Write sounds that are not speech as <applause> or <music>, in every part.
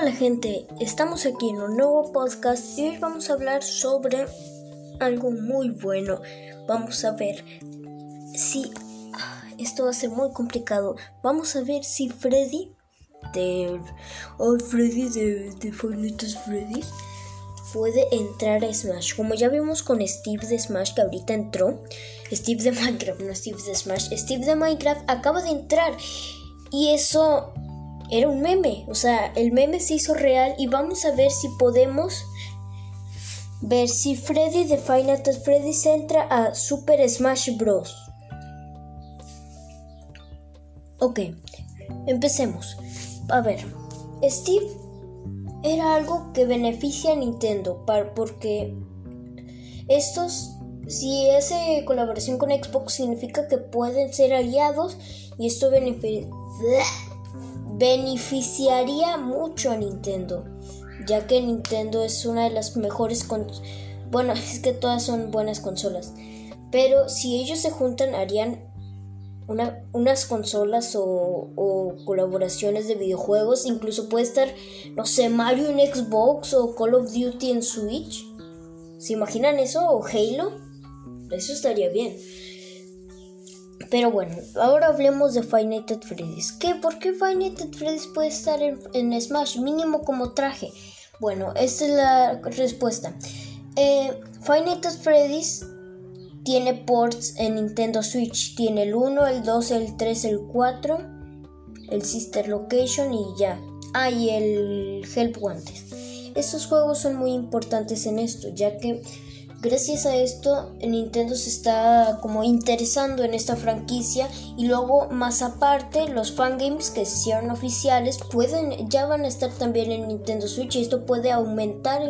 Hola gente, estamos aquí en un nuevo podcast y hoy vamos a hablar sobre algo muy bueno. Vamos a ver si esto va a ser muy complicado. Vamos a ver si Freddy de oh, Freddy de, de Freddy puede entrar a Smash. Como ya vimos con Steve de Smash que ahorita entró, Steve de Minecraft, no Steve de Smash, Steve de Minecraft acaba de entrar y eso era un meme, o sea, el meme se hizo real y vamos a ver si podemos ver si Freddy de Final Freddy se entra a Super Smash Bros. Ok, empecemos. A ver, Steve era algo que beneficia a Nintendo porque estos, si hace colaboración con Xbox, significa que pueden ser aliados y esto beneficia beneficiaría mucho a Nintendo, ya que Nintendo es una de las mejores bueno, <laughs> es que todas son buenas consolas, pero si ellos se juntan harían una, unas consolas o, colaboraciones de videojuegos, incluso puede estar, no sé, Mario en Xbox o Call of Duty en Switch. ¿Se imaginan eso? ¿O Halo? Eso estaría bien. Pero bueno, ahora hablemos de Five Nights Freddy's. ¿Qué? ¿Por qué Five Nights Freddy's puede estar en, Smash mínimo como traje? Bueno, esta es la respuesta. Eh, Five at Freddy's tiene ports en Nintendo Switch. Tiene el 1, el 2, el 3, el 4, el Sister Location y ya. Ah, y el Help Wanted. Estos juegos son muy importantes en esto, ya que Gracias a esto, Nintendo se está como interesando en esta franquicia y luego más aparte los fangames que se hicieron oficiales pueden ya van a estar también en Nintendo Switch y esto puede aumentar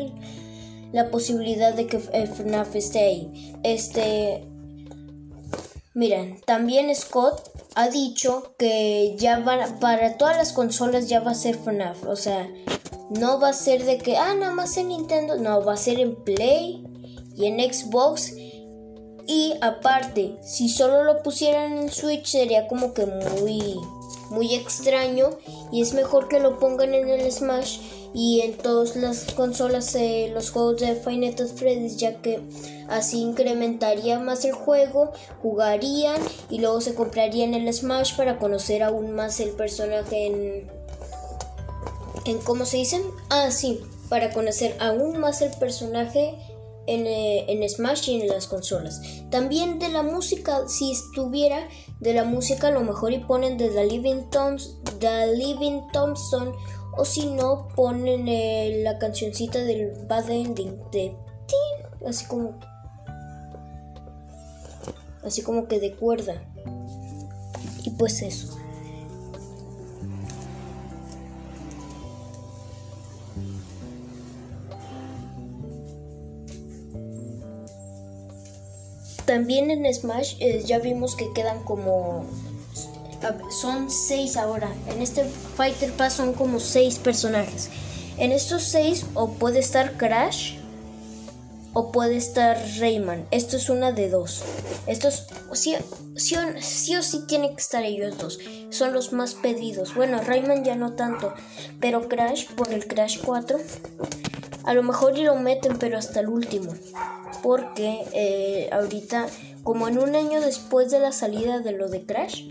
la posibilidad de que FNAF esté ahí. Este Miren, también Scott ha dicho que ya van para todas las consolas ya va a ser FNAF, o sea, no va a ser de que ah nada más en Nintendo, no, va a ser en Play y en Xbox. Y aparte, si solo lo pusieran en Switch sería como que muy muy extraño y es mejor que lo pongan en el Smash y en todas las consolas eh, los juegos de Final Freddy's ya que así incrementaría más el juego, jugarían y luego se comprarían el Smash para conocer aún más el personaje en en cómo se dicen? Ah, sí, para conocer aún más el personaje eh, en, Smash y en las consolas. También de la música, si estuviera de la música, a lo mejor y ponen de The Living, The Living Thompson o si no, ponen eh, la cancioncita del Bad Ending de así como así como que de cuerda. Y pues eso. También en Smash eh, ya vimos que quedan como... Son seis ahora. En este Fighter Pass son como seis personajes. En estos seis o puede estar Crash o puede estar Rayman. Esto es una de dos. Estos sí, sí, sí, o sí tienen que estar ellos dos. Son los más pedidos. Bueno, Rayman ya no tanto. Pero Crash por el Crash 4. A lo mejor y lo meten, pero hasta el último. Porque eh, ahorita, como en un año después de la salida de lo de Crash,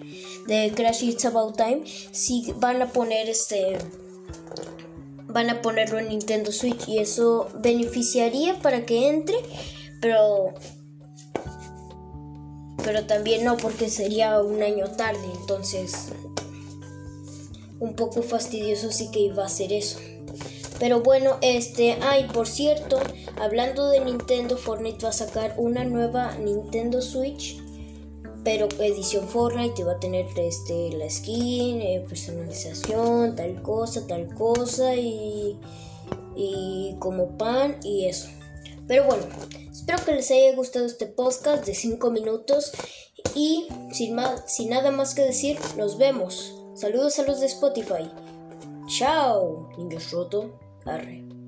de Crash It's About Time, sí van a poner este van a ponerlo en Nintendo Switch. Y eso beneficiaría para que entre, pero pero también no porque sería un año tarde, entonces un poco fastidioso sí que iba a ser eso. Pero bueno, este, ay, por cierto, hablando de Nintendo, Fortnite va a sacar una nueva Nintendo Switch, pero edición Fortnite va a tener este la skin, eh, personalización, tal cosa, tal cosa y y como pan y eso. Pero bueno, espero que les haya gustado este podcast de 5 minutos y sin más, sin nada más que decir, nos vemos. Saludos a los de Spotify. Chao, niños roto. Arre.